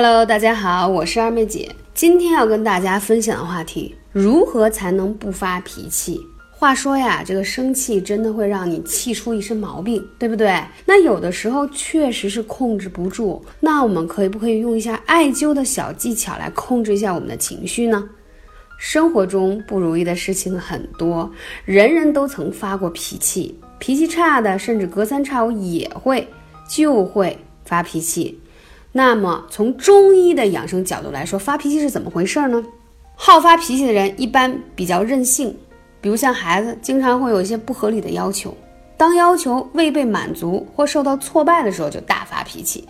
Hello，大家好，我是二妹姐。今天要跟大家分享的话题，如何才能不发脾气？话说呀，这个生气真的会让你气出一身毛病，对不对？那有的时候确实是控制不住。那我们可不可以用一下艾灸的小技巧来控制一下我们的情绪呢？生活中不如意的事情很多，人人都曾发过脾气，脾气差的甚至隔三差五也会就会发脾气。那么，从中医的养生角度来说，发脾气是怎么回事呢？好发脾气的人一般比较任性，比如像孩子，经常会有一些不合理的要求，当要求未被满足或受到挫败的时候，就大发脾气，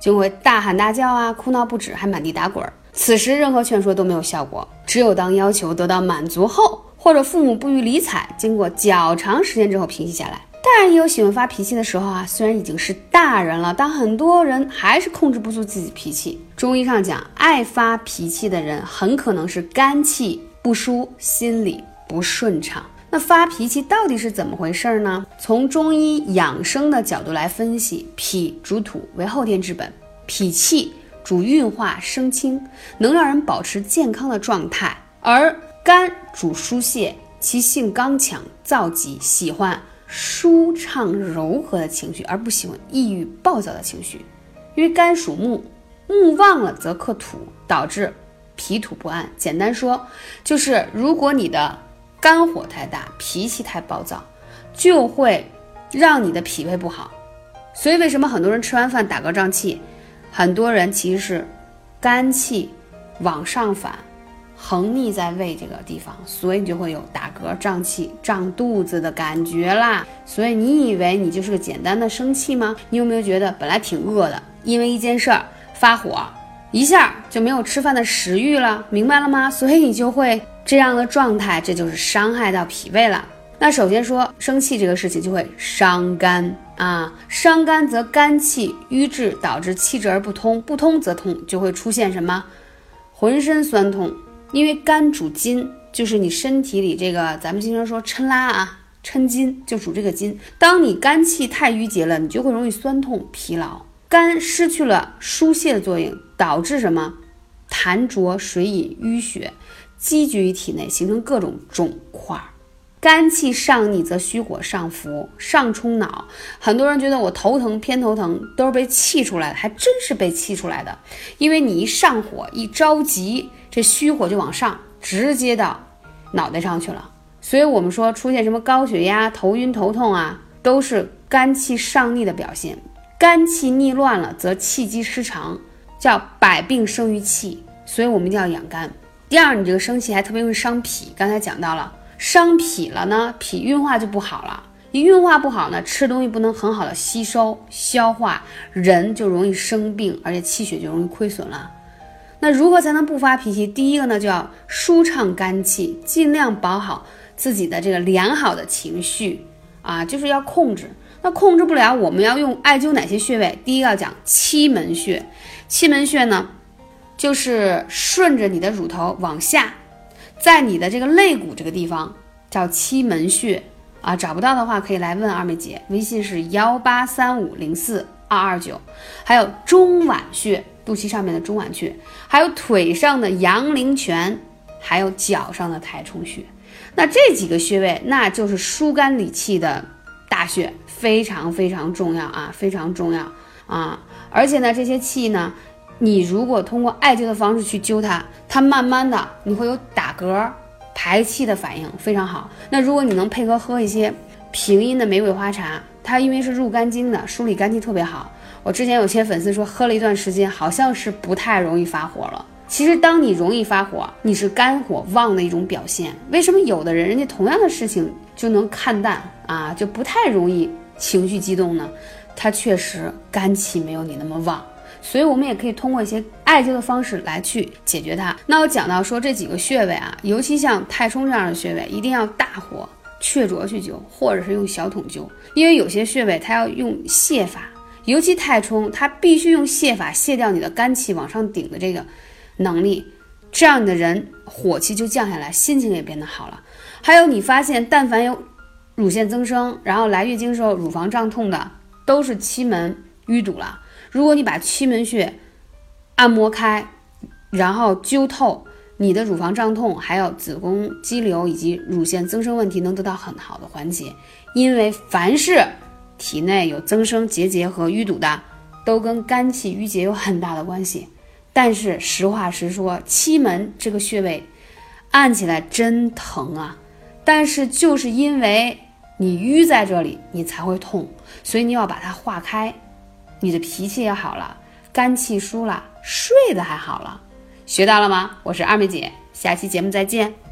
就会大喊大叫啊，哭闹不止，还满地打滚。此时，任何劝说都没有效果，只有当要求得到满足后，或者父母不予理睬，经过较长时间之后平息下来。当然也有喜欢发脾气的时候啊，虽然已经是大人了，但很多人还是控制不住自己脾气。中医上讲，爱发脾气的人很可能是肝气不舒，心里不顺畅。那发脾气到底是怎么回事呢？从中医养生的角度来分析，脾主土，为后天之本，脾气主运化生清，能让人保持健康的状态；而肝主疏泄，其性刚强，躁急，喜欢。舒畅柔和的情绪，而不喜欢抑郁暴躁的情绪，因为肝属木，木旺了则克土，导致脾土不安。简单说，就是如果你的肝火太大，脾气太暴躁，就会让你的脾胃不好。所以为什么很多人吃完饭打嗝胀气？很多人其实是肝气往上反。横逆在胃这个地方，所以你就会有打嗝、胀气、胀肚子的感觉啦。所以你以为你就是个简单的生气吗？你有没有觉得本来挺饿的，因为一件事儿发火，一下就没有吃饭的食欲了？明白了吗？所以你就会这样的状态，这就是伤害到脾胃了。那首先说生气这个事情就会伤肝啊，伤肝则肝气瘀滞，导致气滞而不通，不通则痛，就会出现什么？浑身酸痛。因为肝主筋，就是你身体里这个，咱们经常说抻拉啊，抻筋就主这个筋。当你肝气太郁结了，你就会容易酸痛、疲劳，肝失去了疏泄的作用，导致什么？痰浊、水饮、淤血积聚于体内，形成各种肿块。肝气上逆则虚火上浮，上冲脑。很多人觉得我头疼、偏头疼都是被气出来的，还真是被气出来的。因为你一上火，一着急，这虚火就往上，直接到脑袋上去了。所以，我们说出现什么高血压、头晕、头痛啊，都是肝气上逆的表现。肝气逆乱了，则气机失常，叫百病生于气。所以我们一定要养肝。第二，你这个生气还特别容易伤脾。刚才讲到了。伤脾了呢，脾运化就不好了。一运化不好呢，吃东西不能很好的吸收消化，人就容易生病，而且气血就容易亏损了。那如何才能不发脾气？第一个呢，就要舒畅肝气，尽量保好自己的这个良好的情绪啊，就是要控制。那控制不了，我们要用艾灸哪些穴位？第一个要讲七门穴。七门穴呢，就是顺着你的乳头往下。在你的这个肋骨这个地方叫七门穴啊，找不到的话可以来问二妹姐，微信是幺八三五零四二二九。还有中脘穴，肚脐上面的中脘穴，还有腿上的阳陵泉，还有脚上的太冲穴。那这几个穴位，那就是疏肝理气的大穴，非常非常重要啊，非常重要啊！而且呢，这些气呢。你如果通过艾灸的方式去灸它，它慢慢的你会有打嗝、排气的反应，非常好。那如果你能配合喝一些平阴的玫瑰花茶，它因为是入肝经的，梳理肝气特别好。我之前有些粉丝说喝了一段时间，好像是不太容易发火了。其实当你容易发火，你是肝火旺的一种表现。为什么有的人人家同样的事情就能看淡啊，就不太容易情绪激动呢？他确实肝气没有你那么旺。所以，我们也可以通过一些艾灸的方式来去解决它。那我讲到说这几个穴位啊，尤其像太冲这样的穴位，一定要大火雀啄去灸，或者是用小筒灸，因为有些穴位它要用泻法，尤其太冲，它必须用泻法泻掉你的肝气往上顶的这个能力，这样你的人火气就降下来，心情也变得好了。还有，你发现但凡有乳腺增生，然后来月经时候乳房胀痛的，都是期门淤堵了。如果你把七门穴按摩开，然后灸透，你的乳房胀痛，还有子宫肌瘤以及乳腺增生问题能得到很好的缓解。因为凡是体内有增生、结节和淤堵的，都跟肝气郁结有很大的关系。但是实话实说，期门这个穴位按起来真疼啊！但是就是因为你淤在这里，你才会痛，所以你要把它化开，你的脾气也好了，肝气疏了，睡得还好了。学到了吗？我是二妹姐，下期节目再见。